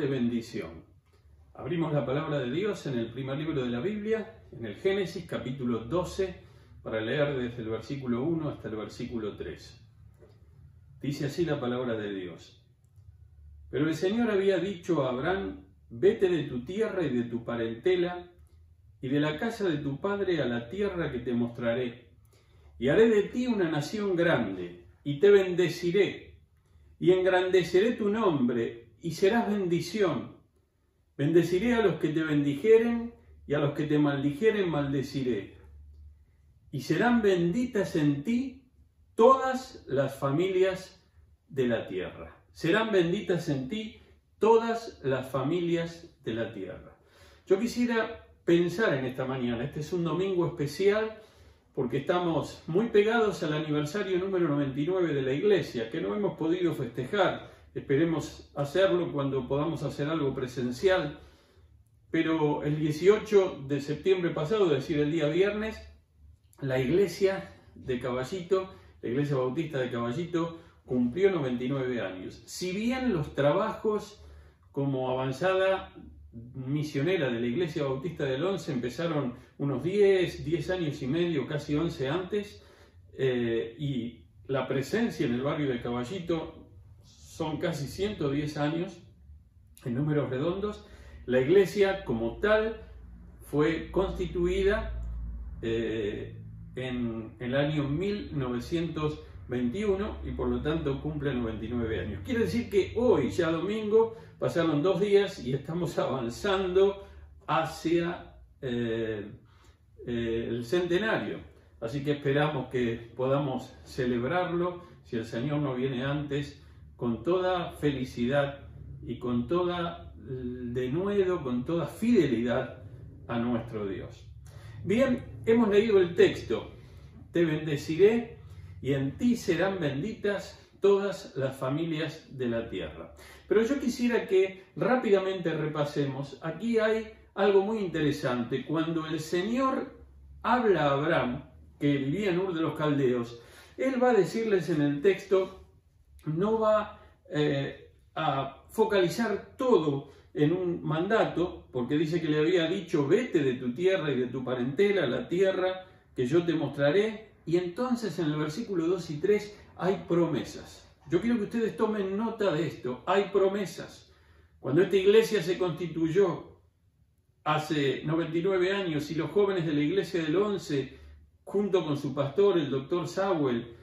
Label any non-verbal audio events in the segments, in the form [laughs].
de bendición. Abrimos la palabra de Dios en el primer libro de la Biblia, en el Génesis capítulo 12, para leer desde el versículo 1 hasta el versículo 3. Dice así la palabra de Dios. Pero el Señor había dicho a Abraham, vete de tu tierra y de tu parentela y de la casa de tu padre a la tierra que te mostraré, y haré de ti una nación grande, y te bendeciré, y engrandeceré tu nombre, y serás bendición. Bendeciré a los que te bendijeren, y a los que te maldijeren maldeciré. Y serán benditas en ti todas las familias de la tierra. Serán benditas en ti todas las familias de la tierra. Yo quisiera pensar en esta mañana. Este es un domingo especial porque estamos muy pegados al aniversario número 99 de la iglesia, que no hemos podido festejar. Esperemos hacerlo cuando podamos hacer algo presencial. Pero el 18 de septiembre pasado, es decir, el día viernes, la iglesia de Caballito, la iglesia bautista de Caballito, cumplió 99 años. Si bien los trabajos como avanzada misionera de la Iglesia Bautista del Once empezaron unos 10, 10 años y medio, casi 11 antes, eh, y la presencia en el barrio de Caballito son casi 110 años en números redondos. La iglesia como tal fue constituida eh, en el año 1900 21 y por lo tanto cumple 99 años. Quiere decir que hoy, ya domingo, pasaron dos días y estamos avanzando hacia eh, eh, el centenario. Así que esperamos que podamos celebrarlo, si el Señor no viene antes, con toda felicidad y con toda denuedo, con toda fidelidad a nuestro Dios. Bien, hemos leído el texto. Te bendeciré y en ti serán benditas todas las familias de la tierra. Pero yo quisiera que rápidamente repasemos, aquí hay algo muy interesante, cuando el Señor habla a Abraham, que vivía en Ur de los Caldeos, él va a decirles en el texto, no va eh, a focalizar todo en un mandato, porque dice que le había dicho, vete de tu tierra y de tu parentela, la tierra que yo te mostraré, y entonces en el versículo 2 y 3 hay promesas. Yo quiero que ustedes tomen nota de esto. Hay promesas. Cuando esta iglesia se constituyó hace 99 años y los jóvenes de la iglesia del 11, junto con su pastor, el doctor Sawell,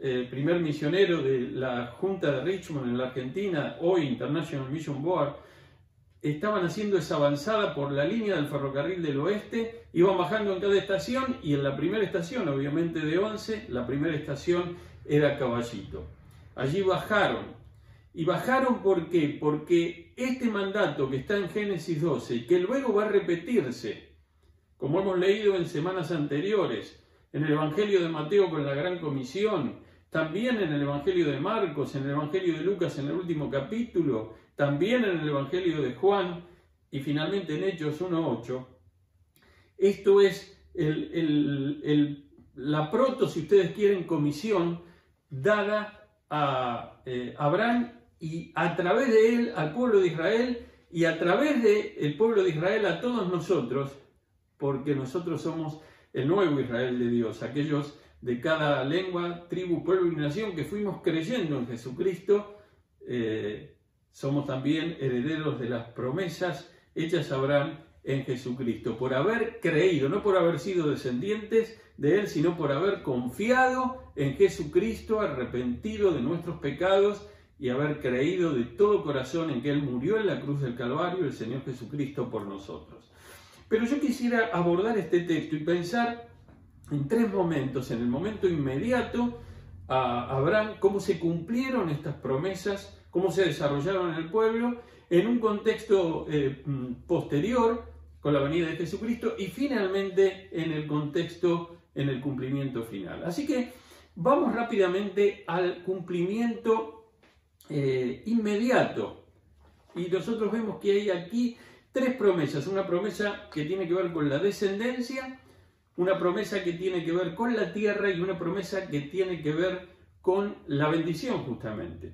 el primer misionero de la Junta de Richmond en la Argentina, hoy International Mission Board, estaban haciendo esa avanzada por la línea del ferrocarril del oeste, iban bajando en cada estación y en la primera estación, obviamente de 11, la primera estación era Caballito. Allí bajaron. ¿Y bajaron por qué? Porque este mandato que está en Génesis 12 y que luego va a repetirse, como hemos leído en semanas anteriores, en el Evangelio de Mateo con la Gran Comisión, también en el Evangelio de Marcos, en el Evangelio de Lucas en el último capítulo, también en el Evangelio de Juan y finalmente en Hechos 1.8. Esto es la proto, si ustedes quieren, comisión dada a eh, Abraham y a través de él al pueblo de Israel y a través del pueblo de Israel a todos nosotros, porque nosotros somos el nuevo Israel de Dios, aquellos de cada lengua, tribu, pueblo y nación que fuimos creyendo en Jesucristo, eh, somos también herederos de las promesas hechas a Abraham en Jesucristo, por haber creído, no por haber sido descendientes de Él, sino por haber confiado en Jesucristo, arrepentido de nuestros pecados y haber creído de todo corazón en que Él murió en la cruz del Calvario, el Señor Jesucristo, por nosotros. Pero yo quisiera abordar este texto y pensar en tres momentos. En el momento inmediato a Abraham, cómo se cumplieron estas promesas, cómo se desarrollaron en el pueblo, en un contexto eh, mm, posterior, con la venida de Jesucristo, y finalmente en el contexto, en el cumplimiento final. Así que vamos rápidamente al cumplimiento eh, inmediato. Y nosotros vemos que hay aquí tres promesas. Una promesa que tiene que ver con la descendencia, una promesa que tiene que ver con la tierra y una promesa que tiene que ver con la bendición justamente.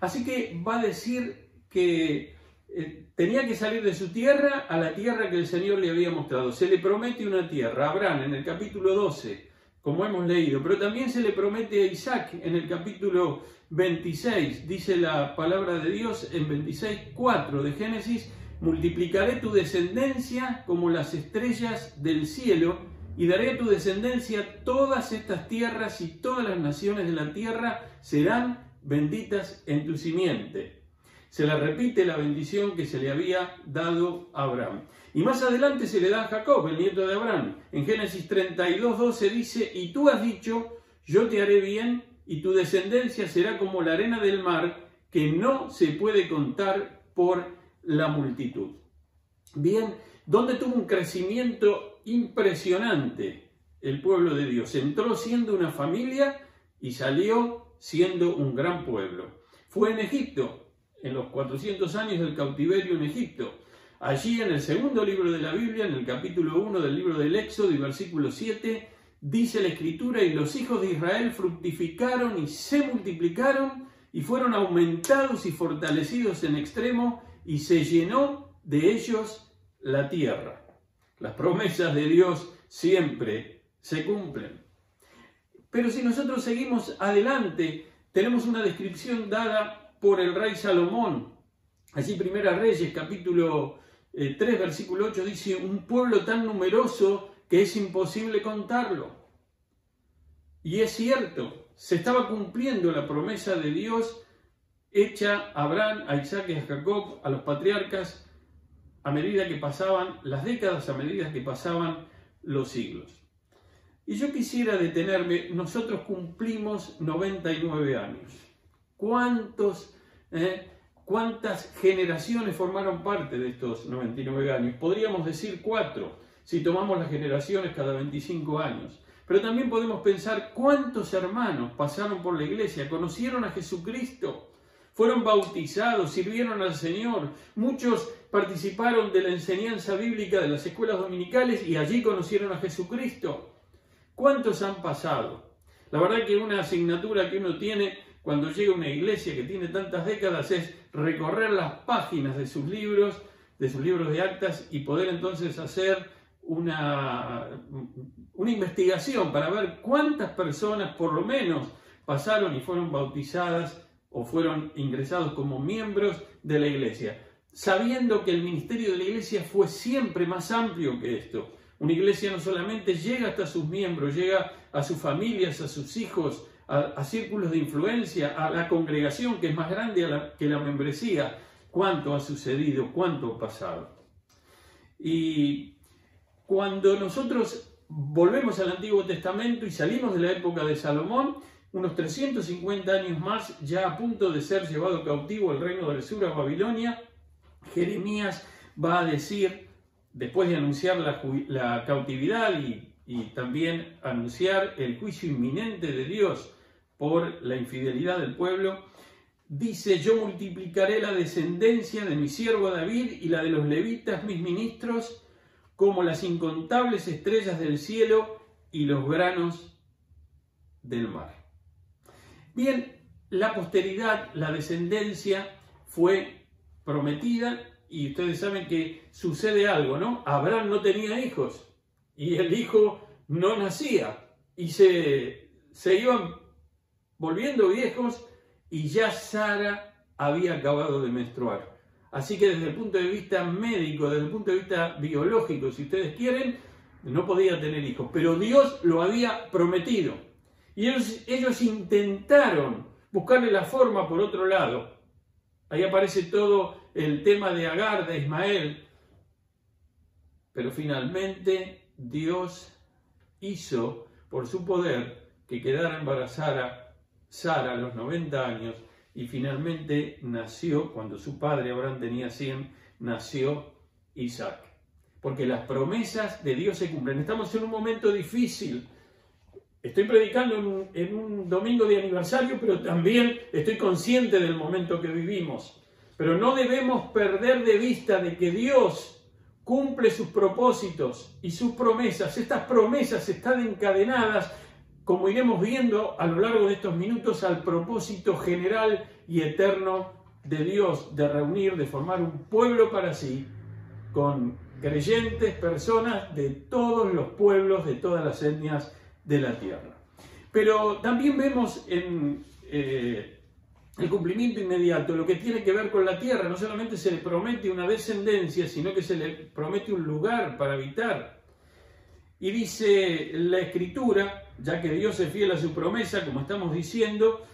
Así que va a decir que eh, tenía que salir de su tierra a la tierra que el Señor le había mostrado. Se le promete una tierra a Abraham en el capítulo 12, como hemos leído, pero también se le promete a Isaac en el capítulo 26, dice la palabra de Dios en 26.4 de Génesis, multiplicaré tu descendencia como las estrellas del cielo y daré a tu descendencia todas estas tierras y todas las naciones de la tierra serán benditas en tu simiente se le repite la bendición que se le había dado a Abraham. Y más adelante se le da a Jacob, el nieto de Abraham. En Génesis 32, 12 dice, y tú has dicho, yo te haré bien y tu descendencia será como la arena del mar, que no se puede contar por la multitud. Bien, donde tuvo un crecimiento impresionante el pueblo de Dios. Entró siendo una familia y salió siendo un gran pueblo. Fue en Egipto, en los 400 años del cautiverio en Egipto. Allí en el segundo libro de la Biblia, en el capítulo 1 del libro del Éxodo y versículo 7, dice la escritura, y los hijos de Israel fructificaron y se multiplicaron y fueron aumentados y fortalecidos en extremo y se llenó de ellos la tierra. Las promesas de Dios siempre se cumplen. Pero si nosotros seguimos adelante, tenemos una descripción dada por el rey Salomón. Allí Primera Reyes, capítulo 3, eh, versículo 8, dice, un pueblo tan numeroso que es imposible contarlo. Y es cierto, se estaba cumpliendo la promesa de Dios hecha a Abraham, a Isaac y a Jacob, a los patriarcas, a medida que pasaban las décadas, a medida que pasaban los siglos. Y yo quisiera detenerme, nosotros cumplimos 99 años. ¿Cuántos, eh, ¿Cuántas generaciones formaron parte de estos 99 años? Podríamos decir cuatro, si tomamos las generaciones cada 25 años. Pero también podemos pensar cuántos hermanos pasaron por la iglesia, conocieron a Jesucristo, fueron bautizados, sirvieron al Señor. Muchos participaron de la enseñanza bíblica de las escuelas dominicales y allí conocieron a Jesucristo. ¿Cuántos han pasado? La verdad que una asignatura que uno tiene cuando llega a una iglesia que tiene tantas décadas es recorrer las páginas de sus libros, de sus libros de actas y poder entonces hacer una, una investigación para ver cuántas personas por lo menos pasaron y fueron bautizadas o fueron ingresados como miembros de la iglesia, sabiendo que el ministerio de la iglesia fue siempre más amplio que esto. Una iglesia no solamente llega hasta sus miembros, llega a sus familias, a sus hijos, a, círculos de influencia, a la congregación que es más grande que la membresía. ¿Cuánto ha sucedido? ¿Cuánto ha pasado? Y cuando nosotros volvemos al Antiguo Testamento y salimos de la época de Salomón, unos 350 años más, ya a punto de ser llevado cautivo al reino del sur a Babilonia, Jeremías va a decir, después de anunciar la, cautividad y, y también anunciar el juicio inminente de Dios por la infidelidad del pueblo, dice, yo multiplicaré la descendencia de mi siervo David y la de los levitas, mis ministros, como las incontables estrellas del cielo y los granos del mar. Bien, la posteridad, la descendencia fue prometida y ustedes saben que sucede algo, ¿no? Abraham no tenía hijos y el hijo no nacía y se, se iban volviendo viejos y ya Sara había acabado de menstruar. Así que desde el punto de vista médico, desde el punto de vista biológico, si ustedes quieren, no podía tener hijos, pero Dios lo había prometido. Y ellos, ellos intentaron buscarle la forma por otro lado. Ahí aparece todo el tema de Agar, de Ismael. Pero finalmente Dios hizo por su poder que quedara embarazada Sara a los 90 años y finalmente nació, cuando su padre Abraham tenía 100, nació Isaac. Porque las promesas de Dios se cumplen. Estamos en un momento difícil. Estoy predicando en un, domingo de aniversario, pero también estoy consciente del momento que vivimos. Pero no debemos perder de vista de que Dios cumple sus propósitos y sus promesas. Estas promesas están encadenadas como iremos viendo a lo largo de estos minutos, al propósito general y eterno de Dios de reunir, de formar un pueblo para sí, con creyentes, personas de todos los pueblos, de todas las etnias de la tierra. Pero también vemos en eh, el cumplimiento inmediato lo que tiene que ver con la tierra. No solamente se le promete una descendencia, sino que se le promete un lugar para habitar. Y dice la escritura, ya que Dios es fiel a su promesa, como estamos diciendo,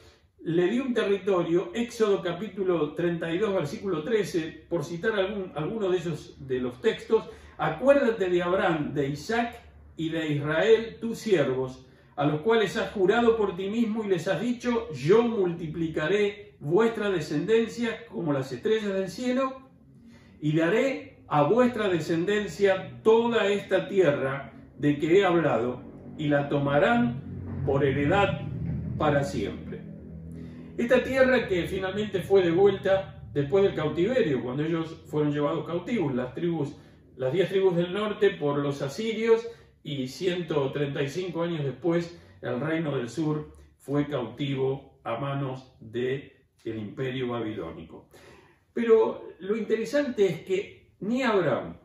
le dio un territorio, Éxodo capítulo 32, versículo 13, por citar algún, alguno de esos de los textos, acuérdate de Abraham, de Isaac y de Israel, tus siervos, a los cuales has jurado por ti mismo y les has dicho, yo multiplicaré vuestra descendencia como las estrellas del cielo, y daré a vuestra descendencia toda esta tierra de que he hablado, y la tomarán por heredad para siempre. Esta tierra que finalmente fue devuelta después del cautiverio, cuando ellos fueron llevados cautivos, las tribus, las diez tribus del norte por los asirios, y 135 años después el reino del sur fue cautivo a manos del el imperio babilónico. Pero lo interesante es que ni Abraham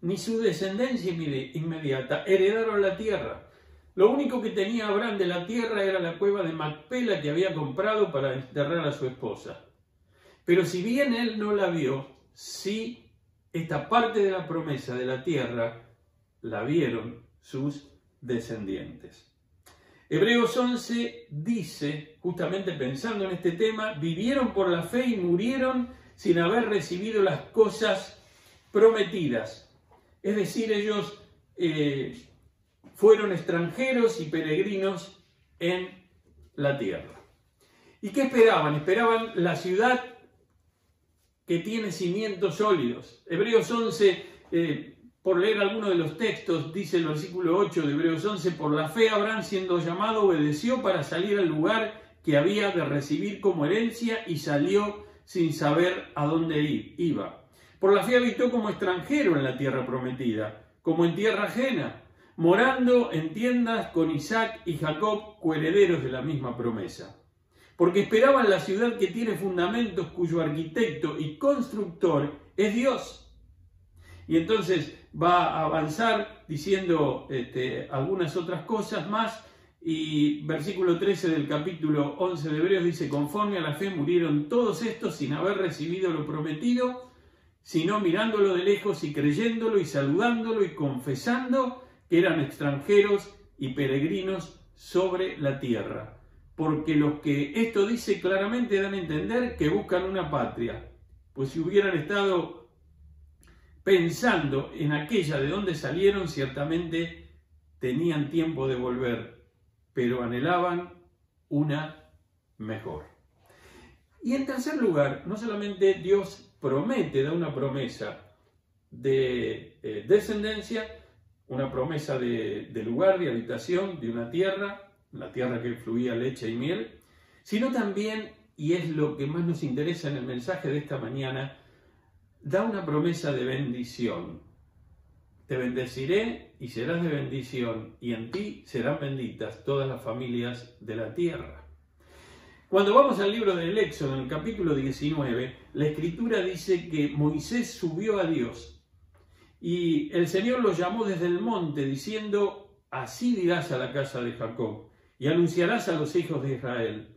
ni su descendencia inmediata heredaron la tierra. Lo único que tenía Abraham de la tierra era la cueva de Macpela que había comprado para enterrar a su esposa. Pero si bien él no la vio, sí esta parte de la promesa de la tierra la vieron sus descendientes. Hebreos 11 dice, justamente pensando en este tema, vivieron por la fe y murieron sin haber recibido las cosas prometidas. Es decir, ellos eh, fueron extranjeros y peregrinos en la tierra. ¿Y qué esperaban? Esperaban la ciudad que tiene cimientos sólidos. Hebreos 11 por leer alguno de los textos, dice el versículo 8 de Hebreos 11, por la fe Abraham siendo llamado obedeció para salir al lugar que había de recibir como herencia y salió sin saber a dónde iba. Por la fe habitó como extranjero en la tierra prometida, como en tierra ajena, morando en tiendas con Isaac y Jacob, coherederos de la misma promesa. Porque esperaban la ciudad que tiene fundamentos, cuyo arquitecto y constructor es Dios. Y entonces va a avanzar diciendo este, algunas otras cosas más. Y versículo 13 del capítulo 11 de Hebreos dice, conforme a la fe murieron todos estos sin haber recibido lo prometido, sino mirándolo de lejos y creyéndolo y saludándolo y confesando que eran extranjeros y peregrinos sobre la tierra. Porque los que esto dice claramente dan a entender que buscan una patria, pues si hubieran estado pensando en aquella de donde salieron, ciertamente tenían tiempo de volver, pero anhelaban una mejor. Y en tercer lugar, no solamente Dios promete, da una promesa de eh, descendencia, una promesa de, de lugar, de habitación, de una tierra, la tierra que fluía leche y miel, sino también, y es lo que más nos interesa en el mensaje de esta mañana, da una promesa de bendición. Te bendeciré y serás de bendición, y en ti serán benditas todas las familias de la tierra. Cuando vamos al libro del Éxodo, en el capítulo 19, la escritura dice que Moisés subió a Dios y el Señor lo llamó desde el monte diciendo, así dirás a la casa de Jacob y anunciarás a los hijos de Israel.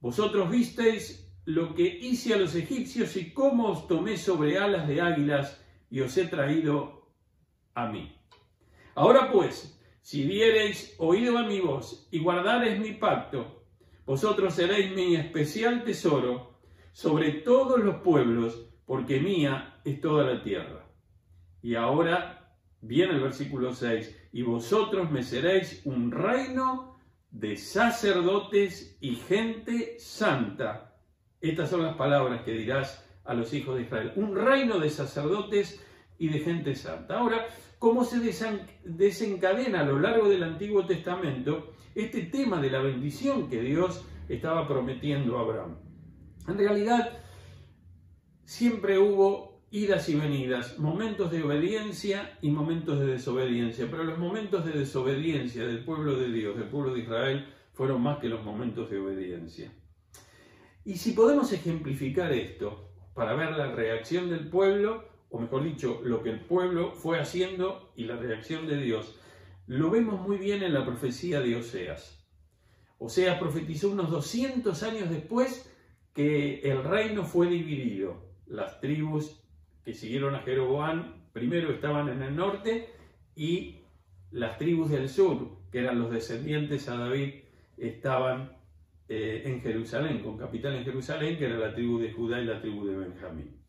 Vosotros visteis lo que hice a los egipcios y cómo os tomé sobre alas de águilas y os he traído a mí. Ahora pues, si diereis oído a mi voz y guardareis mi pacto, vosotros seréis mi especial tesoro sobre todos los pueblos, porque mía es toda la tierra. Y ahora viene el versículo 6, y vosotros me seréis un reino de sacerdotes y gente santa estas son las palabras que dirás a los hijos de Israel. Un reino de sacerdotes y de gente santa. Ahora, ¿cómo se desencadena a lo largo del Antiguo Testamento este tema de la bendición que Dios estaba prometiendo a Abraham? En realidad, siempre hubo idas y venidas, momentos de obediencia y momentos de desobediencia, pero los momentos de desobediencia del pueblo de Dios, del pueblo de Israel, fueron más que los momentos de obediencia. Y si podemos ejemplificar esto para ver la reacción del pueblo, o mejor dicho, lo que el pueblo fue haciendo y la reacción de Dios, lo vemos muy bien en la profecía de Oseas. Oseas profetizó unos 200 años después que el reino fue dividido. Las tribus que siguieron a Jeroboam primero estaban en el norte y las tribus del sur, que eran los descendientes a David, estaban eh, en Jerusalén, con capital en Jerusalén, que era la tribu de Judá y la tribu de Benjamín.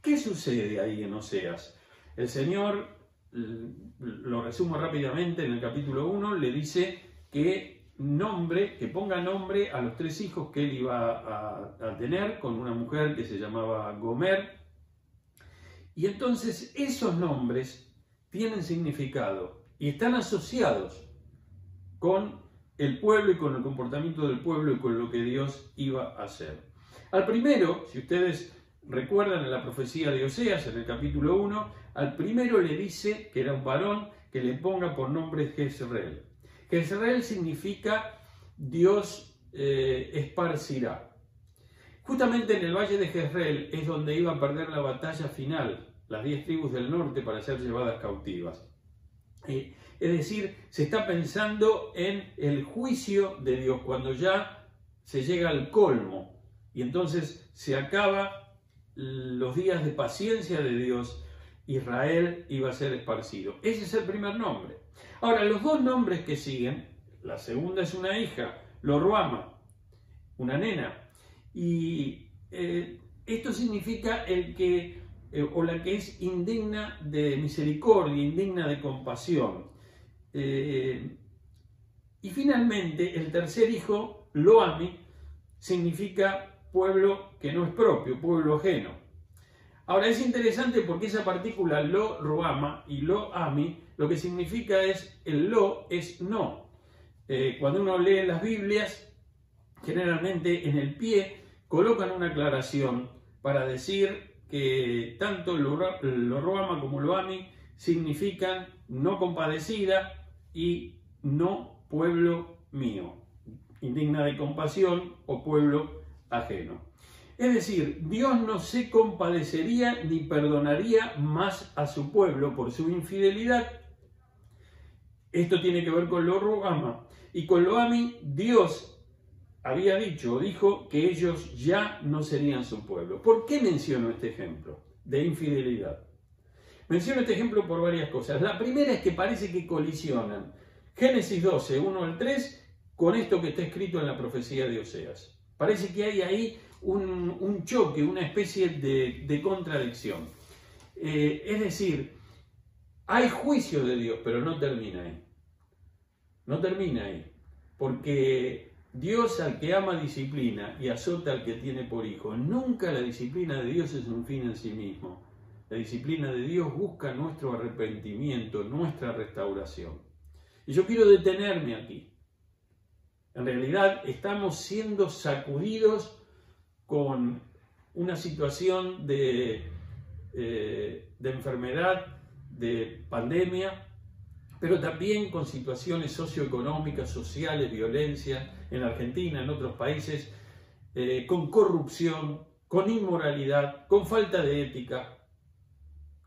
¿Qué sucede ahí en Oseas? El Señor, lo resumo rápidamente en el capítulo 1, le dice que nombre, que ponga nombre a los tres hijos que él iba a, a tener con una mujer que se llamaba Gomer. Y entonces esos nombres tienen significado y están asociados con el pueblo y con el comportamiento del pueblo y con lo que Dios iba a hacer. Al primero, si ustedes recuerdan en la profecía de Oseas, en el capítulo 1, al primero le dice que era un varón que le ponga por nombre Jezreel. Jezreel significa Dios eh, esparcirá. Justamente en el valle de Jezreel es donde iba a perder la batalla final, las diez tribus del norte para ser llevadas cautivas. Es decir, se está pensando en el juicio de Dios, cuando ya se llega al colmo y entonces se acaba los días de paciencia de Dios, Israel iba a ser esparcido. Ese es el primer nombre. Ahora, los dos nombres que siguen, la segunda es una hija, Loruama, una nena, y eh, esto significa el que, eh, o la que es indigna de misericordia, indigna de compasión. Eh, y finalmente, el tercer hijo, Loami, significa pueblo que no es propio, pueblo ajeno. Ahora es interesante porque esa partícula lo roama y lo ami, lo que significa es el lo es no. Eh, cuando uno lee las Biblias, generalmente en el pie colocan una aclaración para decir que tanto lo, lo roama como lo ami significan no compadecida, y no pueblo mío, indigna de compasión o pueblo ajeno. Es decir, Dios no se compadecería ni perdonaría más a su pueblo por su infidelidad. Esto tiene que ver con lo Rogama. Y con lo Ami, Dios había dicho o dijo que ellos ya no serían su pueblo. ¿Por qué menciono este ejemplo de infidelidad? Menciono este ejemplo por varias cosas. La primera es que parece que colisionan Génesis 12, 1 al 3, con esto que está escrito en la profecía de Oseas. Parece que hay ahí un, choque, una especie de, contradicción. Eh, es decir, hay juicio de Dios, pero no termina ahí. No termina ahí. Porque Dios al que ama disciplina y azota al que tiene por hijo. Nunca la disciplina de Dios es un fin en sí mismo. La disciplina de Dios busca nuestro arrepentimiento, nuestra restauración. Y yo quiero detenerme aquí. En realidad estamos siendo sacudidos con una situación de, eh, enfermedad, de pandemia, pero también con situaciones socioeconómicas, sociales, violencia en Argentina, en otros países, eh, con corrupción, con inmoralidad, con falta de ética,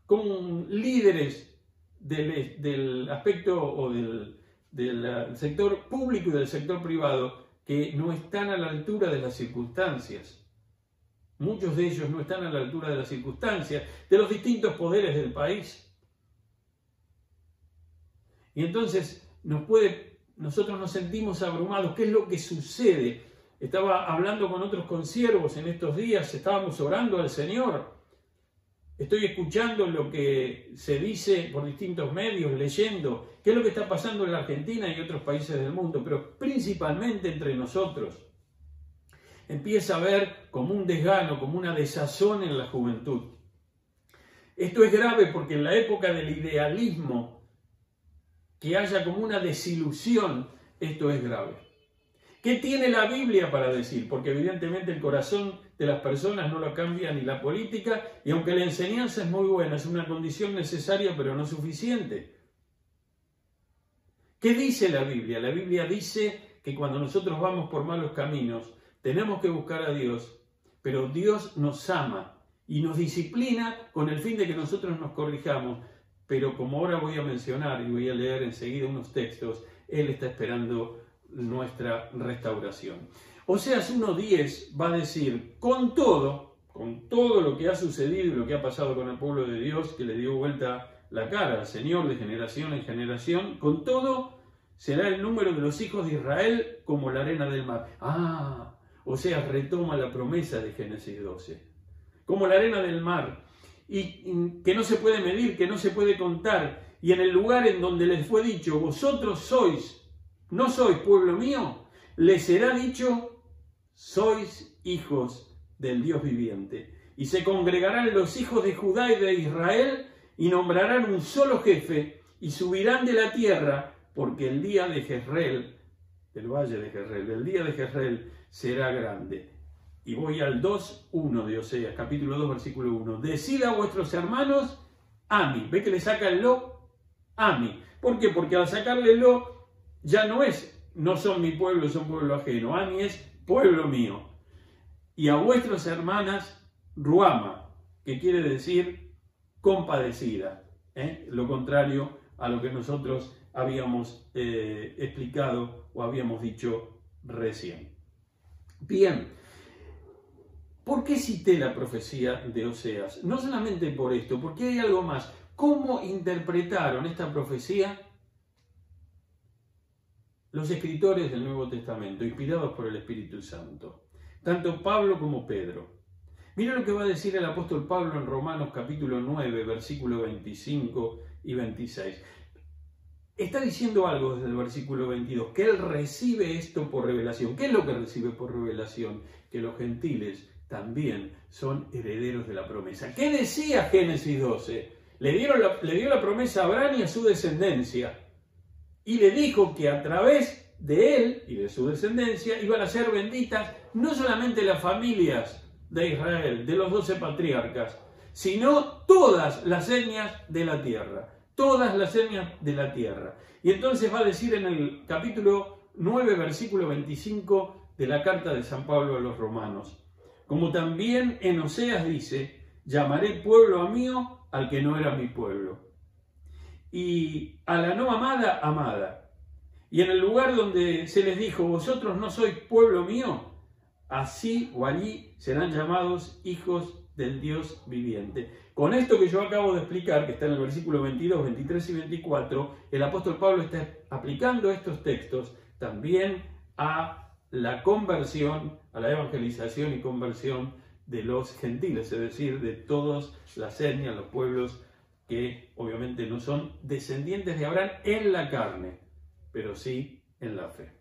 con líderes del, aspecto o del, del sector público y del sector privado que no están a la altura de las circunstancias. Muchos de ellos no están a la altura de las circunstancias, de los distintos poderes del país. Y entonces nos puede, nosotros nos sentimos abrumados. ¿Qué es lo que sucede? Estaba hablando con otros consiervos en estos días, estábamos orando al Señor Estoy escuchando lo que se dice por distintos medios, leyendo qué es lo que está pasando en la Argentina y otros países del mundo, pero principalmente entre nosotros. Empieza a haber como un desgano, como una desazón en la juventud. Esto es grave porque en la época del idealismo, que haya como una desilusión, esto es grave. ¿Qué tiene la Biblia para decir? Porque evidentemente el corazón de las personas no lo cambia ni la política, y aunque la enseñanza es muy buena, es una condición necesaria pero no suficiente. ¿Qué dice la Biblia? La Biblia dice que cuando nosotros vamos por malos caminos, tenemos que buscar a Dios, pero Dios nos ama y nos disciplina con el fin de que nosotros nos corrijamos. Pero como ahora voy a mencionar y voy a leer enseguida unos textos, Él está esperando nuestra restauración. Oseas 1.10 va a decir, con todo, con todo lo que ha sucedido y lo que ha pasado con el pueblo de Dios, que le dio vuelta la cara al Señor de generación en generación, con todo será el número de los hijos de Israel como la arena del mar. Ah, o sea, retoma la promesa de Génesis 12. Como la arena del mar, y que no se puede medir, que no se puede contar, y en el lugar en donde les fue dicho, vosotros sois, no sois pueblo mío, les será dicho, sois hijos del Dios viviente. Y se congregarán los hijos de Judá y de Israel, y nombrarán un solo jefe, y subirán de la tierra, porque el día de Jezreel, el valle de Jezreel, el día de Jezreel será grande. Y voy al 2.1 de Oseas, capítulo 2, versículo 1. Decida a vuestros hermanos a mí. ¿Ve que le saca el lo? A mí. ¿Por qué? Porque al sacarle lo, ya no es, no son mi pueblo, son pueblo ajeno. A mí es pueblo mío. Y a vuestras hermanas, Ruama, que quiere decir compadecida. ¿eh? Lo contrario a lo que nosotros habíamos eh, explicado o habíamos dicho recién. Bien, ¿por qué cité la profecía de Oseas? No solamente por esto, porque hay algo más. ¿Cómo interpretaron esta profecía los escritores del Nuevo Testamento, inspirados por el Espíritu Santo? Tanto Pablo como Pedro. Mira lo que va a decir el apóstol Pablo en Romanos capítulo 9, versículo 25 y 26 está diciendo algo desde el versículo 22, que él recibe esto por revelación. ¿Qué es lo que recibe por revelación? Que los gentiles también son herederos de la promesa. ¿Qué decía Génesis 12? Le, dieron le dio la promesa a Abraham y a su descendencia. Y le dijo que a través de él y de su descendencia iban a ser benditas no solamente las familias de Israel, de los doce patriarcas, sino todas las señas de la tierra todas las etnias de la tierra. Y entonces va a decir en el capítulo 9, versículo 25 de la carta de San Pablo a los romanos, como también en Oseas dice, llamaré pueblo a mío al que no era mi pueblo, y a la no amada, amada. Y en el lugar donde se les dijo, vosotros no sois pueblo mío, así o allí serán llamados hijos del Dios viviente. Con esto que yo acabo de explicar, que está en el versículo 22, 23 y 24, el apóstol Pablo está aplicando estos textos también a la conversión, a la evangelización y conversión de los gentiles, es decir, de todas las etnias, los pueblos que obviamente no son descendientes de Abraham en la carne, pero sí en la fe.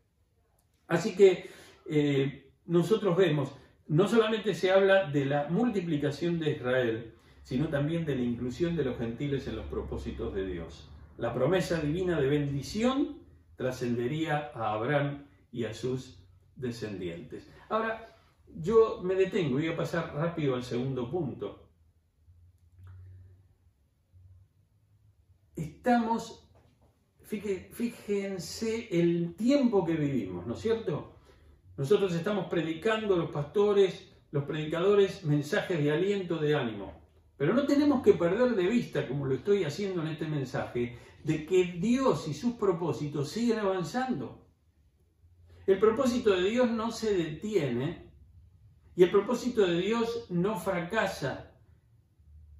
Así que eh, nosotros vemos, no solamente se habla de la multiplicación de Israel, sino también de la inclusión de los gentiles en los propósitos de Dios. La promesa divina de bendición trascendería a Abraham y a sus descendientes. Ahora, yo me detengo voy a pasar rápido al segundo punto. Estamos, fíjense el tiempo que vivimos, ¿no es cierto? Nosotros estamos predicando, los pastores, los predicadores, mensajes de aliento, de ánimo. Pero no tenemos que perder de vista, como lo estoy haciendo en este mensaje, de que Dios y sus propósitos siguen avanzando. El propósito de Dios no se detiene y el propósito de Dios no fracasa.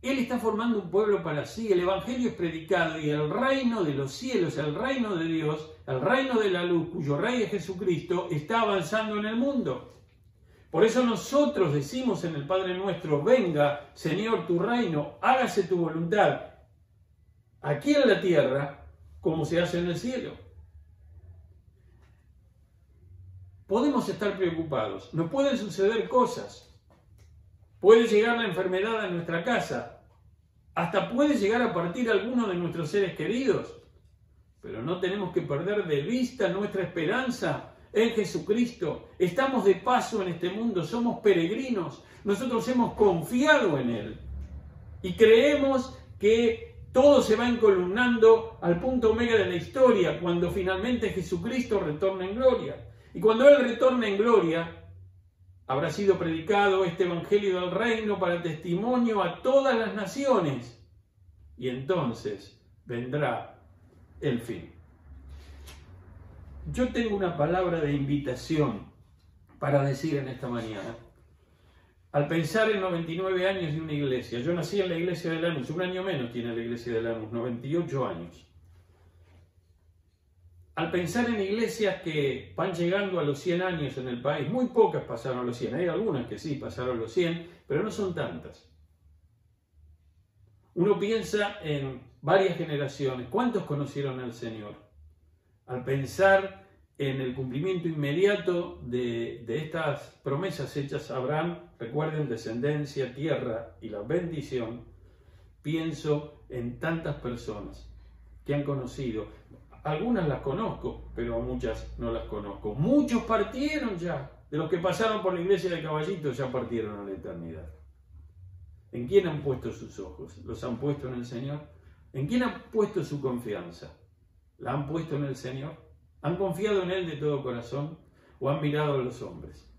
Él está formando un pueblo para sí, el Evangelio es predicado y el reino de los cielos, el reino de Dios, el reino de la luz, cuyo rey es Jesucristo, está avanzando en el mundo. Por eso nosotros decimos en el Padre nuestro, venga, Señor, tu reino, hágase tu voluntad, aquí en la tierra, como se hace en el cielo. Podemos estar preocupados, nos pueden suceder cosas, puede llegar la enfermedad a nuestra casa, hasta puede llegar a partir alguno de nuestros seres queridos, pero no tenemos que perder de vista nuestra esperanza en Jesucristo. Estamos de paso en este mundo, somos peregrinos. Nosotros hemos confiado en Él y creemos que todo se va encolumnando al punto omega de la historia cuando finalmente Jesucristo retorna en gloria. Y cuando Él retorna en gloria, habrá sido predicado este Evangelio del Reino para testimonio a todas las naciones. Y entonces vendrá el fin. Yo tengo una palabra de invitación para decir en esta mañana. Al pensar en 99 años de una iglesia, yo nací en la iglesia de Lanús, un año menos tiene la iglesia de Lanús, 98 años. Al pensar en iglesias que van llegando a los 100 años en el país, muy pocas pasaron los 100, hay algunas que sí pasaron los 100, pero no son tantas. Uno piensa en varias generaciones, ¿cuántos conocieron al Señor? Al pensar en el cumplimiento inmediato de, estas promesas hechas a Abraham, recuerden descendencia, tierra y la bendición, pienso en tantas personas que han conocido. Algunas las conozco, pero muchas no las conozco. Muchos partieron ya. De los que pasaron por la iglesia de caballitos ya partieron a la eternidad. ¿En quién han puesto sus ojos? ¿Los han puesto en el Señor? ¿En quién han puesto su confianza? ¿La han puesto en el Señor? ¿Han confiado en Él de todo corazón o han mirado a los hombres?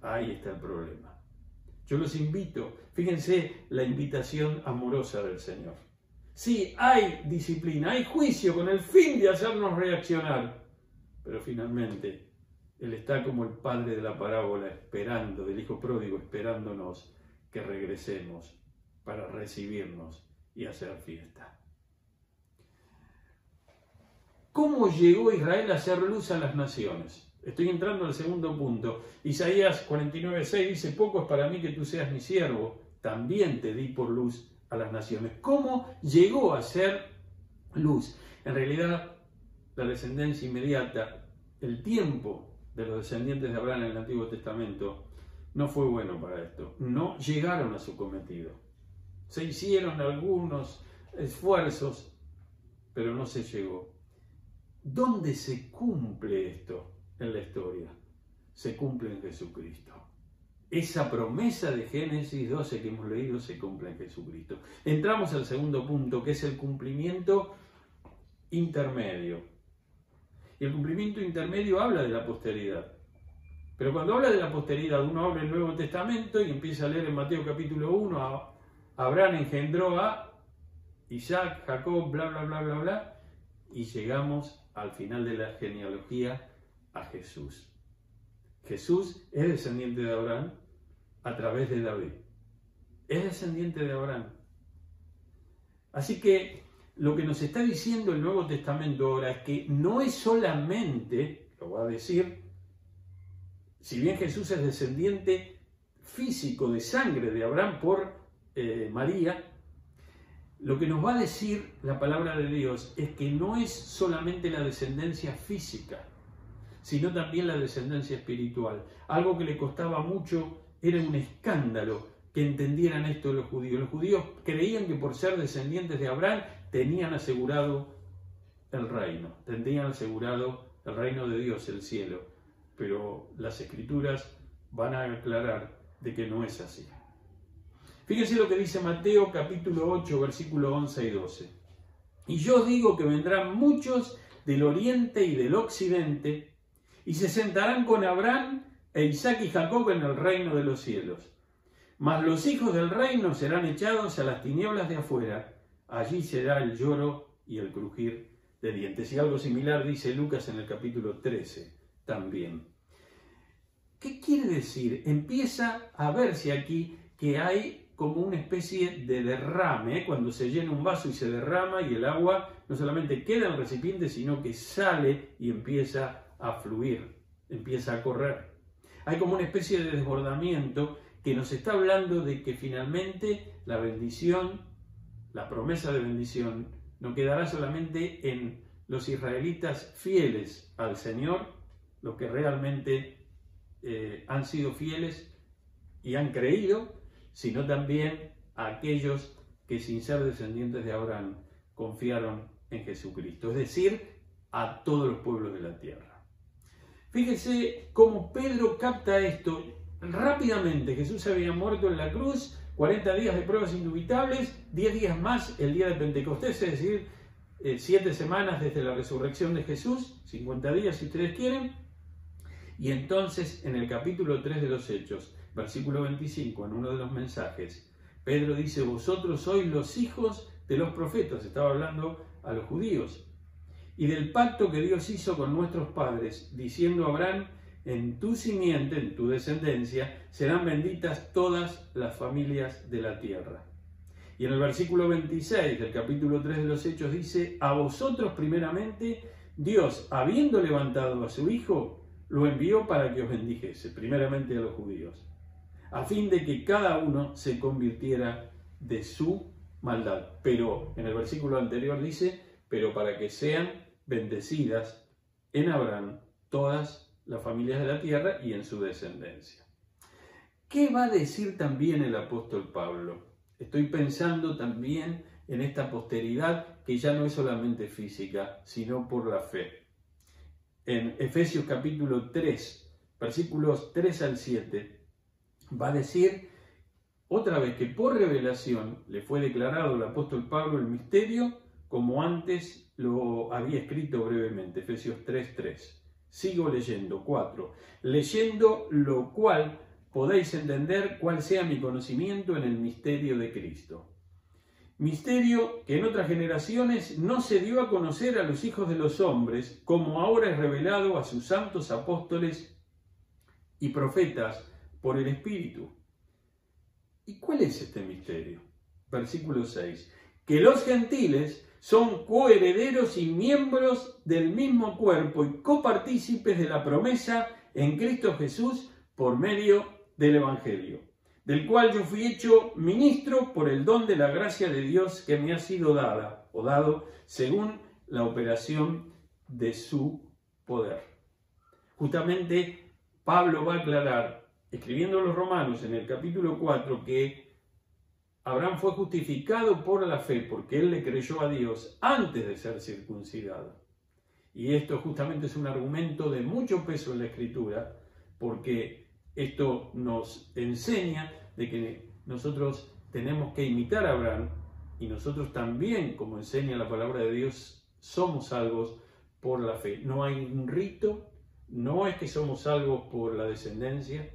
Ahí está el problema. Yo los invito, fíjense la invitación amorosa del Señor. Sí, hay disciplina, hay juicio con el fin de hacernos reaccionar, pero finalmente Él está como el padre de la parábola esperando, del Hijo pródigo, esperándonos que regresemos para recibirnos y hacer fiesta. ¿Cómo llegó Israel a hacer luz a las naciones? Estoy entrando al segundo punto. Isaías 49.6 dice, poco es para mí que tú seas mi siervo, también te di por luz a las naciones. ¿Cómo llegó a ser luz? En realidad, la descendencia inmediata, el tiempo de los descendientes de Abraham en el Antiguo Testamento, no fue bueno para esto. No llegaron a su cometido. Se hicieron algunos esfuerzos, pero no se llegó. ¿Dónde se cumple esto en la historia? Se cumple en Jesucristo. Esa promesa de Génesis 12 que hemos leído se cumple en Jesucristo. Entramos al segundo punto, que es el cumplimiento intermedio. Y el cumplimiento intermedio habla de la posteridad. Pero cuando habla de la posteridad, uno habla el Nuevo Testamento y empieza a leer en Mateo capítulo 1, Abraham engendró a Isaac, Jacob, bla, bla, bla, bla, bla, y llegamos al final de la genealogía a Jesús. Jesús es descendiente de Abraham a través de David. Es descendiente de Abraham. Así que lo que nos está diciendo el Nuevo Testamento ahora es que no es solamente, lo voy a decir, si bien Jesús es descendiente físico de sangre de Abraham por eh, María, lo que nos va a decir la palabra de Dios es que no es solamente la descendencia física, sino también la descendencia espiritual. Algo que le costaba mucho era un escándalo que entendieran esto los judíos. Los judíos creían que por ser descendientes de Abraham tenían asegurado el reino, tenían asegurado el reino de Dios, el cielo. Pero las escrituras van a aclarar de que no es así. Fíjense lo que dice Mateo capítulo 8, versículo 11 y 12. Y yo digo que vendrán muchos del oriente y del occidente y se sentarán con Abraham e Isaac y Jacob en el reino de los cielos. Mas los hijos del reino serán echados a las tinieblas de afuera. Allí será el lloro y el crujir de dientes. Y algo similar dice Lucas en el capítulo 13 también. ¿Qué quiere decir? Empieza a verse aquí que hay como una especie de derrame, cuando se llena un vaso y se derrama y el agua no solamente queda en el recipiente, sino que sale y empieza a fluir, empieza a correr. Hay como una especie de desbordamiento que nos está hablando de que finalmente la bendición, la promesa de bendición, no quedará solamente en los israelitas fieles al Señor, los que realmente eh, han sido fieles y han creído, sino también a aquellos que sin ser descendientes de Abraham confiaron en Jesucristo, es decir, a todos los pueblos de la tierra. Fíjese cómo Pedro capta esto rápidamente. Jesús había muerto en la cruz, 40 días de pruebas indubitables, 10 días más el día de Pentecostés, es decir, 7 eh, semanas desde la resurrección de Jesús, 50 días si ustedes quieren. Y entonces en el capítulo 3 de los Hechos, versículo 25, en uno de los mensajes, Pedro dice, vosotros sois los hijos de los profetas, estaba hablando a los judíos, y del pacto que Dios hizo con nuestros padres, diciendo a Abraham, en tu simiente, en tu descendencia, serán benditas todas las familias de la tierra. Y en el versículo 26 del capítulo 3 de los Hechos dice, a vosotros primeramente, Dios, habiendo levantado a su Hijo, lo envió para que os bendijese, primeramente a los judíos, a fin de que cada uno se convirtiera de su maldad. Pero en el versículo anterior dice, pero para que sean bendecidas en Abraham todas las familias de la tierra y en su descendencia. ¿Qué va a decir también el apóstol Pablo? Estoy pensando también en esta posteridad que ya no es solamente física, sino por la fe. En Efesios capítulo 3, versículos 3 al 7, va a decir otra vez que por revelación le fue declarado al apóstol Pablo el misterio como antes lo había escrito brevemente, Efesios 3.3. Sigo leyendo, 4. Leyendo lo cual podéis entender cuál sea mi conocimiento en el misterio de Cristo. Misterio que en otras generaciones no se dio a conocer a los hijos de los hombres, como ahora es revelado a sus santos apóstoles y profetas por el Espíritu. ¿Y cuál es este misterio? Versículo 6. Que los gentiles son coherederos y miembros del mismo cuerpo y copartícipes de la promesa en Cristo Jesús por medio del Evangelio, del cual yo fui hecho ministro por el don de la gracia de Dios que me ha sido dada o dado según la operación de su poder. Justamente Pablo va a aclarar, escribiendo a los romanos en el capítulo 4, que Abraham fue justificado por la fe porque él le creyó a Dios antes de ser circuncidado. Y esto justamente es un argumento de mucho peso en la escritura, porque esto nos enseña de que nosotros tenemos que imitar a Abraham y nosotros también, como enseña la palabra de Dios, somos salvos por la fe. No hay un rito, no es que somos salvos por la descendencia.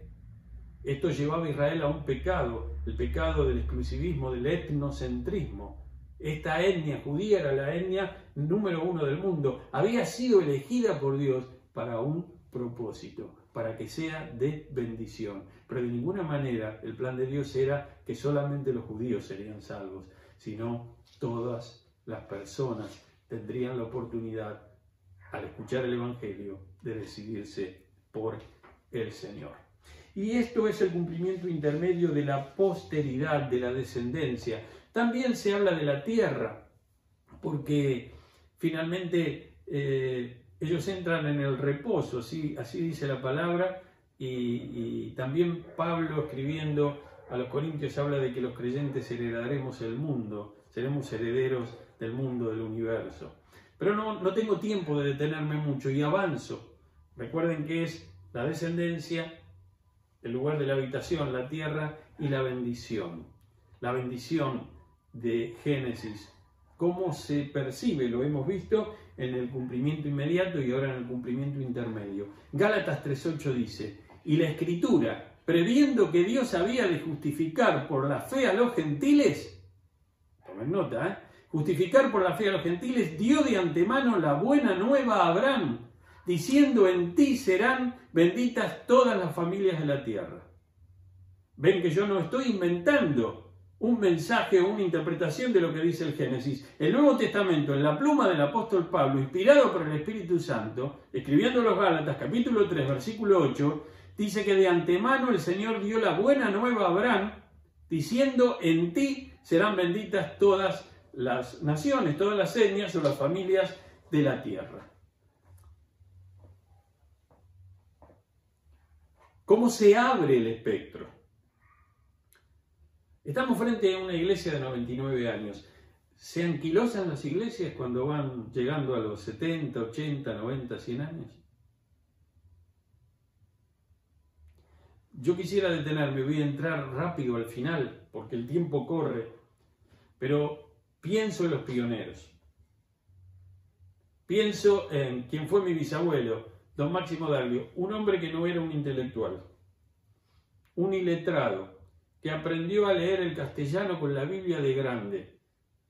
Esto llevaba a Israel a un pecado, el pecado del exclusivismo, del etnocentrismo. Esta etnia judía era la etnia número uno del mundo. Había sido elegida por Dios para un propósito, para que sea de bendición. Pero de ninguna manera el plan de Dios era que solamente los judíos serían salvos, sino todas las personas tendrían la oportunidad, al escuchar el Evangelio, de decidirse por el Señor. Y esto es el cumplimiento intermedio de la posteridad, de la descendencia. También se habla de la tierra, porque finalmente eh, ellos entran en el reposo, así, así dice la palabra, y, también Pablo escribiendo a los Corintios habla de que los creyentes heredaremos el mundo, seremos herederos del mundo, del universo. Pero no, no tengo tiempo de detenerme mucho y avanzo. Recuerden que es la descendencia, el lugar de la habitación, la tierra y la bendición. La bendición de Génesis cómo se percibe, lo hemos visto en el cumplimiento inmediato y ahora en el cumplimiento intermedio. Gálatas 3.8 dice, y la escritura, previendo que Dios había de justificar por la fe a los gentiles, tomen nota, ¿eh? justificar por la fe a los gentiles, dio de antemano la buena nueva a Abraham, diciendo en ti serán benditas todas las familias de la tierra. Ven que yo no estoy inventando un mensaje o una interpretación de lo que dice el Génesis. El Nuevo Testamento, en la pluma del apóstol Pablo, inspirado por el Espíritu Santo, escribiendo los Gálatas capítulo 3, versículo 8, dice que de antemano el Señor dio la buena nueva a Abraham, diciendo, en ti serán benditas todas las naciones, todas las etnias o las familias de la tierra. ¿Cómo se abre el espectro? Estamos frente a una iglesia de 99 años. ¿Se anquilosan las iglesias cuando van llegando a los 70, 80, 90, 100 años? Yo quisiera detenerme, voy a entrar rápido al final, porque el tiempo corre, pero pienso en los pioneros. Pienso en quien fue mi bisabuelo, don Máximo Daglio, un hombre que no era un intelectual, un iletrado, que aprendió a leer el castellano con la Biblia de grande,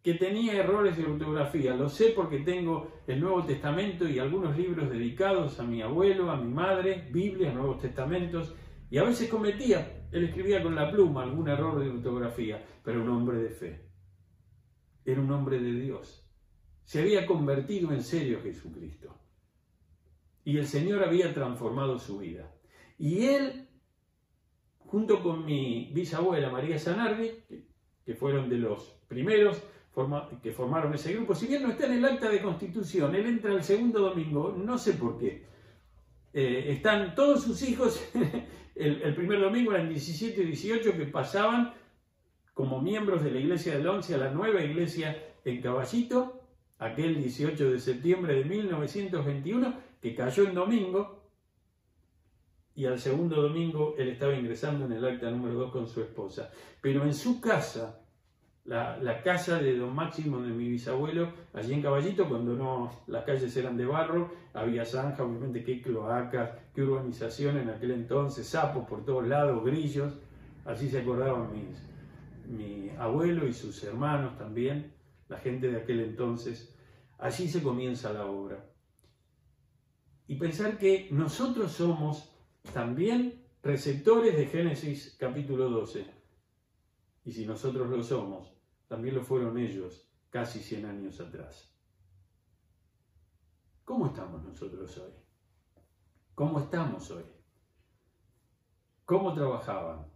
que tenía errores de ortografía. Lo sé porque tengo el Nuevo Testamento y algunos libros dedicados a mi abuelo, a mi madre, Biblias, Nuevos Testamentos, y a veces cometía, él escribía con la pluma algún error de ortografía, pero un hombre de fe. Era un hombre de Dios. Se había convertido en serio Jesucristo. Y el Señor había transformado su vida. Y él, junto con mi bisabuela María Sanardi, que fueron de los primeros que formaron ese grupo, si bien no está en el acta de constitución, él entra el segundo domingo, no sé por qué. Eh, están todos sus hijos, [laughs] el, primer domingo eran 17 y 18 que pasaban como miembros de la iglesia del 11 a la nueva iglesia en Caballito, aquel 18 de septiembre de 1921, que cayó en domingo, y al segundo domingo él estaba ingresando en el acta número 2 con su esposa. Pero en su casa, la, casa de don Máximo, de mi bisabuelo, allí en Caballito, cuando no las calles eran de barro, había zanja, obviamente qué cloacas, qué urbanización en aquel entonces, sapos por todos lados, grillos, así se acordaban mi abuelo y sus hermanos también, la gente de aquel entonces. Allí se comienza la obra. Y pensar que nosotros somos también receptores de Génesis capítulo 12. Y si nosotros lo somos, también lo fueron ellos casi 100 años atrás. ¿Cómo estamos nosotros hoy? ¿Cómo estamos hoy? ¿Cómo trabajaban?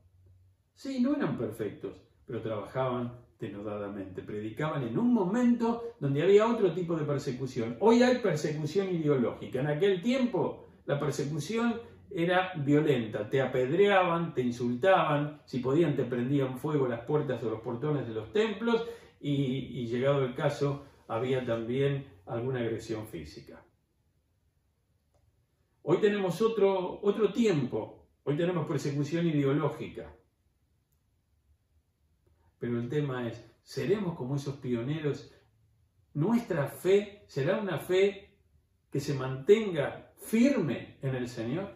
Sí, no eran perfectos, pero trabajaban denodadamente, predicaban en un momento donde había otro tipo de persecución. Hoy hay persecución ideológica. En aquel tiempo la persecución era violenta, te apedreaban, te insultaban, si podían te prendían fuego las puertas o los portones de los templos y, llegado el caso había también alguna agresión física. Hoy tenemos otro, otro tiempo, hoy tenemos persecución ideológica. Pero el tema es, ¿seremos como esos pioneros? ¿Nuestra fe será una fe que se mantenga firme en el Señor?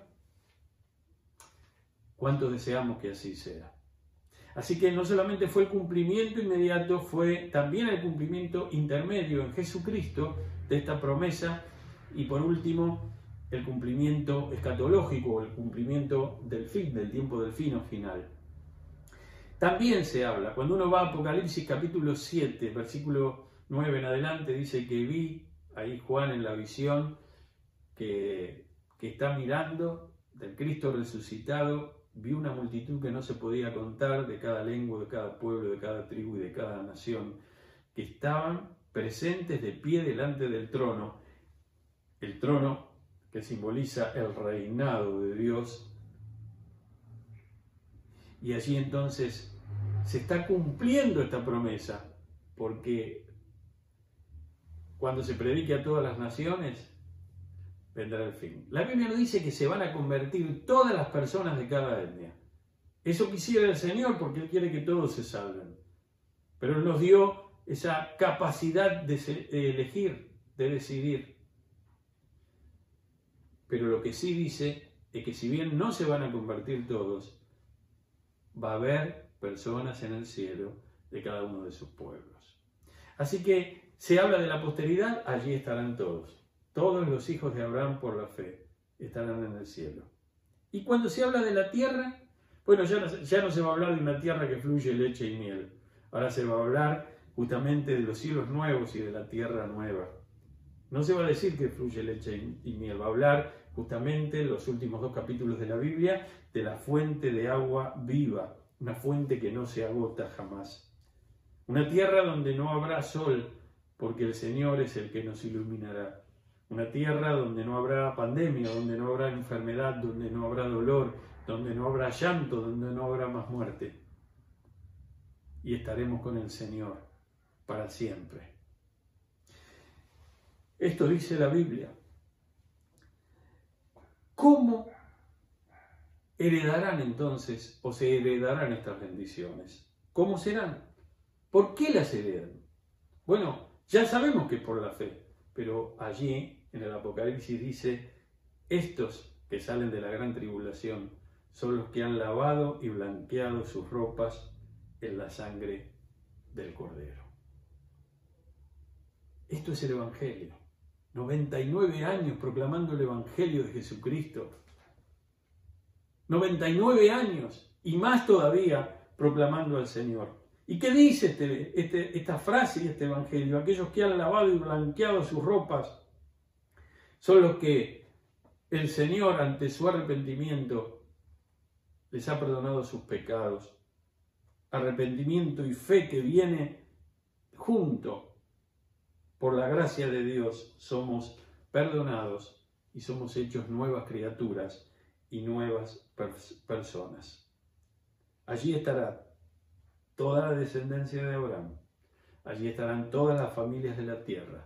¿Cuánto deseamos que así sea? Así que no solamente fue el cumplimiento inmediato, fue también el cumplimiento intermedio en Jesucristo de esta promesa y por último el cumplimiento escatológico, el cumplimiento del fin, del tiempo del fin o final. También se habla, cuando uno va a Apocalipsis capítulo 7, versículo 9 en adelante, dice que vi ahí Juan en la visión que, que está mirando del Cristo resucitado vi una multitud que no se podía contar de cada lengua, de cada pueblo, de cada tribu y de cada nación, que estaban presentes de pie delante del trono, el trono que simboliza el reinado de Dios. Y allí entonces se está cumpliendo esta promesa, porque cuando se predique a todas las naciones, vendrá el fin. La Biblia no dice que se van a convertir todas las personas de cada etnia. Eso quisiera el Señor porque Él quiere que todos se salven. Pero Él nos dio esa capacidad de, elegir, de decidir. Pero lo que sí dice es que si bien no se van a convertir todos, va a haber personas en el cielo de cada uno de sus pueblos. Así que se habla de la posteridad, allí estarán todos. Todos los hijos de Abraham por la fe estarán en el cielo. Y cuando se habla de la tierra, bueno, ya no, ya no se va a hablar de una tierra que fluye leche y miel. Ahora se va a hablar justamente de los cielos nuevos y de la tierra nueva. No se va a decir que fluye leche y miel, va a hablar justamente en los últimos dos capítulos de la Biblia de la fuente de agua viva, una fuente que no se agota jamás. Una tierra donde no habrá sol, porque el Señor es el que nos iluminará. Una tierra donde no habrá pandemia, donde no habrá enfermedad, donde no habrá dolor, donde no habrá llanto, donde no habrá más muerte. Y estaremos con el Señor para siempre. Esto dice la Biblia. ¿Cómo heredarán entonces o se heredarán estas bendiciones? ¿Cómo serán? ¿Por qué las heredan? Bueno, ya sabemos que es por la fe, pero allí en el Apocalipsis dice Estos que salen de la gran tribulación son los que han lavado y blanqueado sus ropas en la sangre del Cordero. Esto es el Evangelio. 99 años proclamando el Evangelio de Jesucristo. 99 años y más todavía proclamando al Señor. ¿Y qué dice este, este, esta frase y este Evangelio? Aquellos que han lavado y blanqueado sus ropas son los que el Señor ante su arrepentimiento les ha perdonado sus pecados. Arrepentimiento y fe que viene junto. Por la gracia de Dios somos perdonados y somos hechos nuevas criaturas y nuevas personas. Allí estará toda la descendencia de Abraham. Allí estarán todas las familias de la tierra,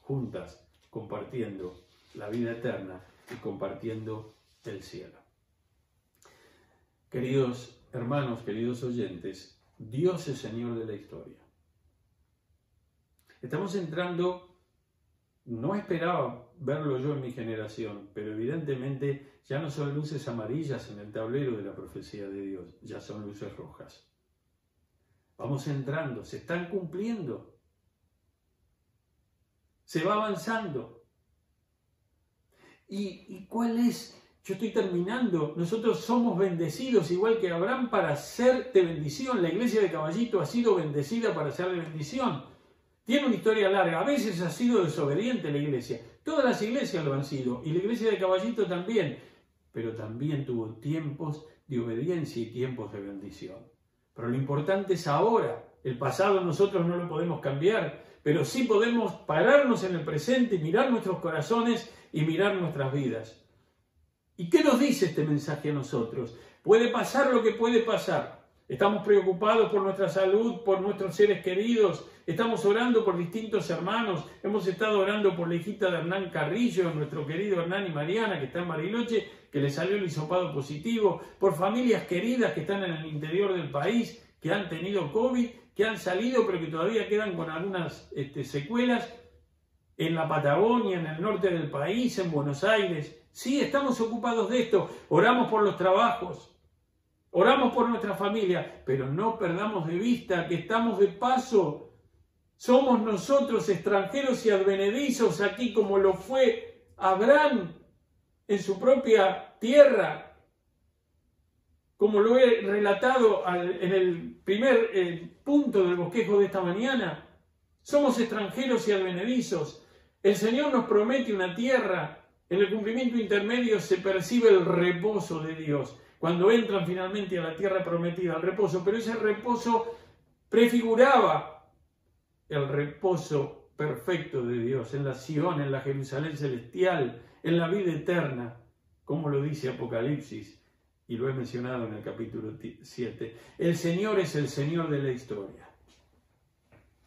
juntas, compartiendo la vida eterna y compartiendo el cielo. Queridos hermanos, queridos oyentes, Dios es Señor de la historia. Estamos entrando, no esperaba verlo yo en mi generación, pero evidentemente ya no son luces amarillas en el tablero de la profecía de Dios, ya son luces rojas. Vamos entrando, se están cumpliendo. Se va avanzando. ¿Y, cuál es? Yo estoy terminando. Nosotros somos bendecidos igual que Abraham para ser de bendición. La iglesia de Caballito ha sido bendecida para ser de bendición. Tiene una historia larga. A veces ha sido desobediente la iglesia. Todas las iglesias lo han sido. Y la iglesia de Caballito también. Pero también tuvo tiempos de obediencia y tiempos de bendición. Pero lo importante es ahora. El pasado nosotros no lo podemos cambiar, pero sí podemos pararnos en el presente y mirar nuestros corazones y mirar nuestras vidas. ¿Y qué nos dice este mensaje a nosotros? Puede pasar lo que puede pasar. Estamos preocupados por nuestra salud, por nuestros seres queridos, estamos orando por distintos hermanos, hemos estado orando por la hijita de Hernán Carrillo, nuestro querido Hernán y Mariana, que está en Mariloche, que le salió el hisopado positivo, por familias queridas que están en el interior del país, que han tenido COVID, que han salido pero que todavía quedan con algunas este, secuelas, en la Patagonia, en el norte del país, en Buenos Aires. Sí, estamos ocupados de esto, oramos por los trabajos, Oramos por nuestra familia, pero no perdamos de vista que estamos de paso. Somos nosotros extranjeros y advenedizos aquí como lo fue Abraham en su propia tierra, como lo he relatado en el primer eh, punto del bosquejo de esta mañana. Somos extranjeros y advenedizos. El Señor nos promete una tierra. En el cumplimiento intermedio se percibe el reposo de Dios cuando entran finalmente a la tierra prometida, al reposo, pero ese reposo prefiguraba el reposo perfecto de Dios en la Sion, en la Jerusalén celestial, en la vida eterna, como lo dice Apocalipsis, y lo he mencionado en el capítulo 7. El Señor es el Señor de la historia.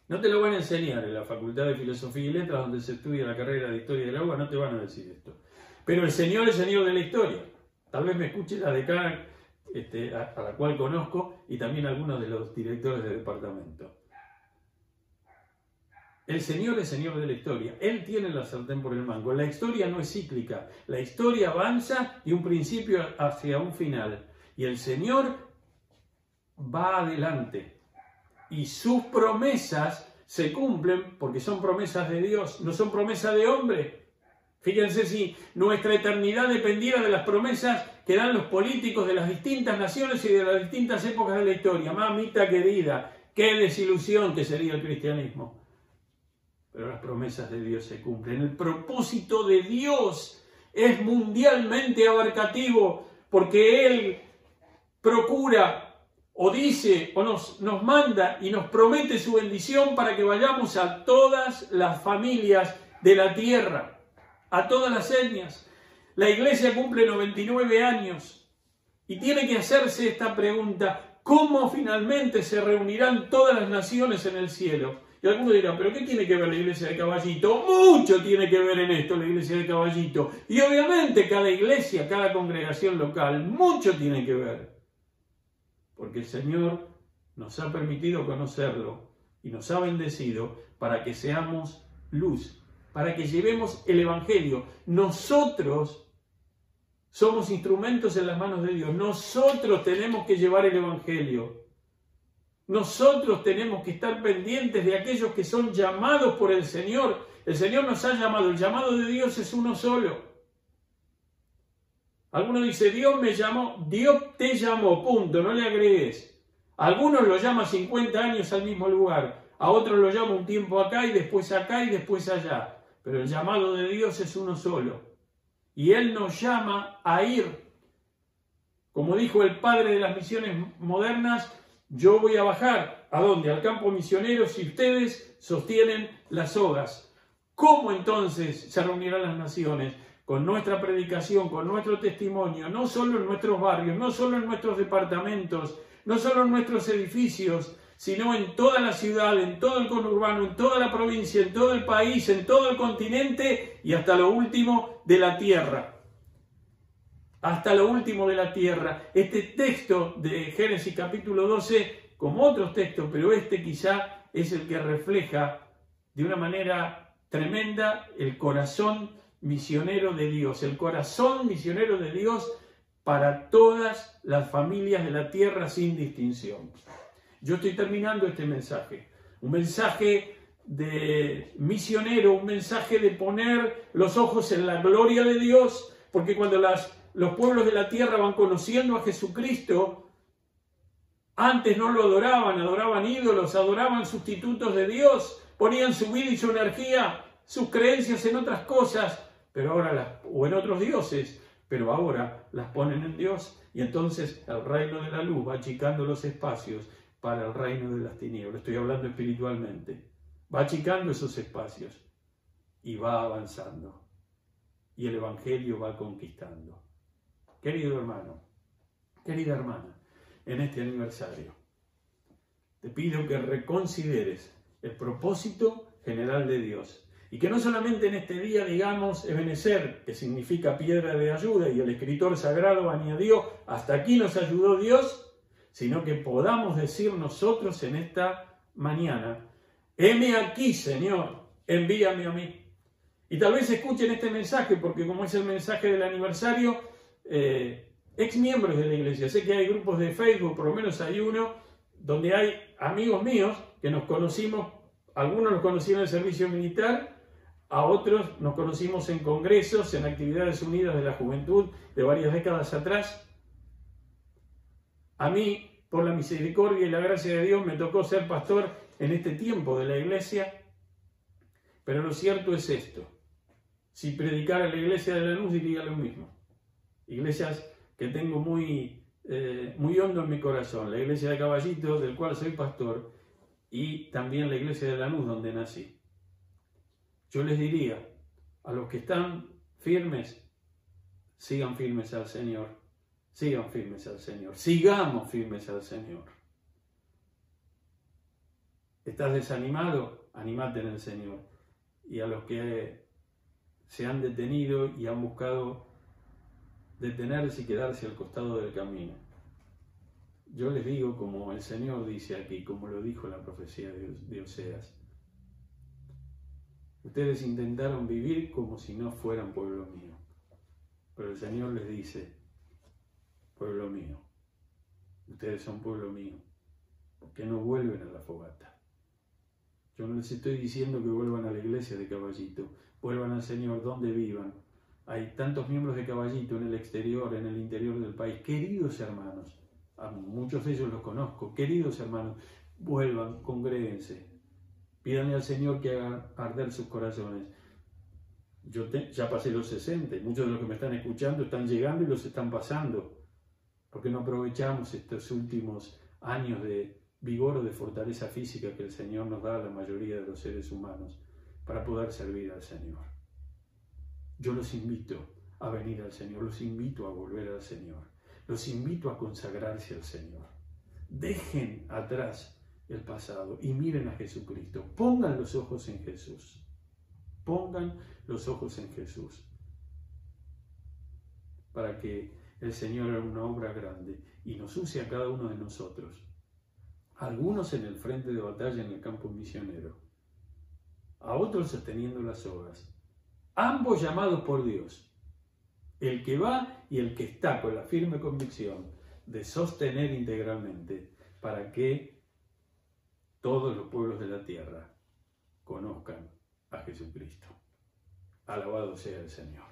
No te lo van a enseñar en la Facultad de Filosofía y Letras, donde se estudia la carrera de Historia del Agua, no te van a decir esto. Pero el Señor es el Señor de la historia. Tal vez me escuche la decana este, a, la cual conozco y también algunos de los directores del departamento. El Señor es Señor de la historia. Él tiene la sartén por el mango. La historia no es cíclica. La historia avanza de un principio hacia un final. Y el Señor va adelante. Y sus promesas se cumplen porque son promesas de Dios, no son promesas de hombre. Fíjense si nuestra eternidad dependiera de las promesas que dan los políticos de las distintas naciones y de las distintas épocas de la historia. Mamita querida, qué desilusión que sería el cristianismo. Pero las promesas de Dios se cumplen. El propósito de Dios es mundialmente abarcativo porque Él procura o dice o nos, nos manda y nos promete su bendición para que vayamos a todas las familias de la tierra a todas las etnias. La iglesia cumple 99 años y tiene que hacerse esta pregunta, ¿cómo finalmente se reunirán todas las naciones en el cielo? Y algunos dirán, ¿pero qué tiene que ver la iglesia de Caballito? Mucho tiene que ver en esto la iglesia de Caballito. Y obviamente cada iglesia, cada congregación local, mucho tiene que ver. Porque el Señor nos ha permitido conocerlo y nos ha bendecido para que seamos luz para que llevemos el Evangelio. Nosotros Somos instrumentos en las manos de Dios. Nosotros tenemos que llevar el Evangelio. Nosotros tenemos que estar pendientes de aquellos que son llamados por el Señor. El Señor nos ha llamado. El llamado de Dios es uno solo. Alguno dice, Dios me llamó, Dios te llamó, punto, no le agregues. Algunos lo llama 50 años al mismo lugar, a otros lo llama un tiempo acá y después acá y después allá. Pero el llamado de Dios es uno solo. Y Él nos llama a ir. Como dijo el padre de las misiones modernas, yo voy a bajar. ¿A dónde? Al campo misionero si ustedes sostienen las sogas. ¿Cómo entonces se reunirán las naciones? con nuestra predicación, con nuestro testimonio, no solo en nuestros barrios, no solo en nuestros departamentos, no solo en nuestros edificios, sino en toda la ciudad, en todo el conurbano, en toda la provincia, en todo el país, en todo el continente y hasta lo último de la tierra. Hasta lo último de la tierra. Este texto de Génesis capítulo 12, como otros textos, pero este quizá es el que refleja de una manera tremenda el corazón misionero de Dios, el corazón misionero de Dios para todas las familias de la tierra sin distinción. Yo estoy terminando este mensaje, un mensaje de misionero, un mensaje de poner los ojos en la gloria de Dios, porque cuando los pueblos de la tierra van conociendo a Jesucristo, antes no lo adoraban, adoraban ídolos, adoraban sustitutos de Dios, ponían su vida y su energía, sus creencias en otras cosas, pero ahora las, o en otros dioses, pero ahora las ponen en Dios. Y entonces el reino de la luz va achicando los espacios para el reino de las tinieblas. Estoy hablando espiritualmente. Va achicando esos espacios y va avanzando. Y el Evangelio va conquistando. Querido hermano, querida hermana, en este aniversario, te pido que reconsideres el propósito general de Dios y que no solamente en este día digamos Ebenecer, que significa piedra de ayuda, y el escritor sagrado añadió, hasta aquí nos ayudó Dios, sino que podamos decir nosotros en esta mañana, heme aquí, Señor, envíame a mí. Y tal vez escuchen este mensaje, porque como es el mensaje del aniversario, eh, ex miembros de la iglesia, sé que hay grupos de Facebook, por lo menos hay uno, donde hay amigos míos que nos conocimos, algunos nos conocieron en el servicio militar, a otros nos conocimos en congresos, en actividades unidas de la juventud de varias décadas atrás. A mí, por la misericordia y la gracia de Dios, me tocó ser pastor en este tiempo de la iglesia. Pero lo cierto es esto. Si predicara la iglesia de la luz diría lo mismo. Iglesias que tengo muy, eh, muy hondo en mi corazón. La iglesia de Caballito, del cual soy pastor, y también la iglesia de la luz, donde nací. Yo les diría a los que están firmes, sigan firmes al Señor, sigan firmes al Señor, sigamos firmes al Señor. ¿Estás desanimado? Animate en el Señor. Y a los que se han detenido y han buscado detenerse y quedarse al costado del camino. Yo les digo como el Señor dice aquí, como lo dijo la profecía de Oseas, Ustedes intentaron vivir como si no fueran pueblo mío. Pero el Señor les dice, pueblo mío, ustedes son pueblo mío, ¿por qué no vuelven a la fogata? Yo no les estoy diciendo que vuelvan a la iglesia de Caballito, vuelvan al Señor donde vivan. Hay tantos miembros de Caballito en el exterior, en el interior del país. Queridos hermanos, a muchos de ellos los conozco, queridos hermanos, vuelvan, congréguense, Pídanle al Señor que haga arder sus corazones. Yo ya pasé los 60, muchos de los que me están escuchando están llegando y los están pasando, porque no aprovechamos estos últimos años de vigor o de fortaleza física que el Señor nos da a la mayoría de los seres humanos para poder servir al Señor. Yo los invito a venir al Señor, los invito a volver al Señor, los invito a consagrarse al Señor. Dejen atrás el pasado y miren a Jesucristo. Pongan los ojos en Jesús. Pongan los ojos en Jesús. Para que el Señor hará una obra grande y nos use a cada uno de nosotros. Algunos en el frente de batalla en el campo misionero, a otros sosteniendo las obras, ambos llamados por Dios, el que va y el que está con la firme convicción de sostener integralmente para que todos los pueblos de la tierra conozcan a Jesucristo. Alabado sea el Señor.